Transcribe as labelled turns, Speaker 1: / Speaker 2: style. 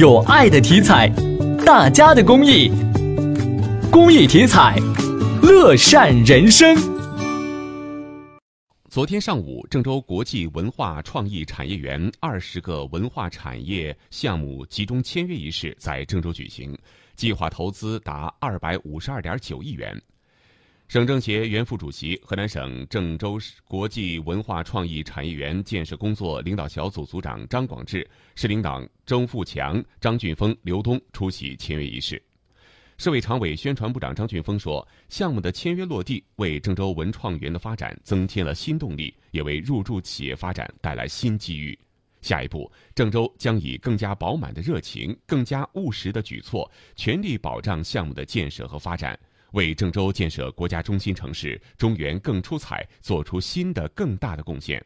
Speaker 1: 有爱的体彩，大家的公益，公益体彩，乐善人生。
Speaker 2: 昨天上午，郑州国际文化创意产业园二十个文化产业项目集中签约仪式在郑州举行，计划投资达二百五十二点九亿元。省政协原副主席、河南省郑州市国际文化创意产业园建设工作领导小组组长张广智、市领导周富强、张俊峰、刘东出席签约仪式。市委常委、宣传部长张俊峰说：“项目的签约落地，为郑州文创园的发展增添了新动力，也为入驻企业发展带来新机遇。下一步，郑州将以更加饱满的热情、更加务实的举措，全力保障项目的建设和发展。”为郑州建设国家中心城市、中原更出彩做出新的更大的贡献。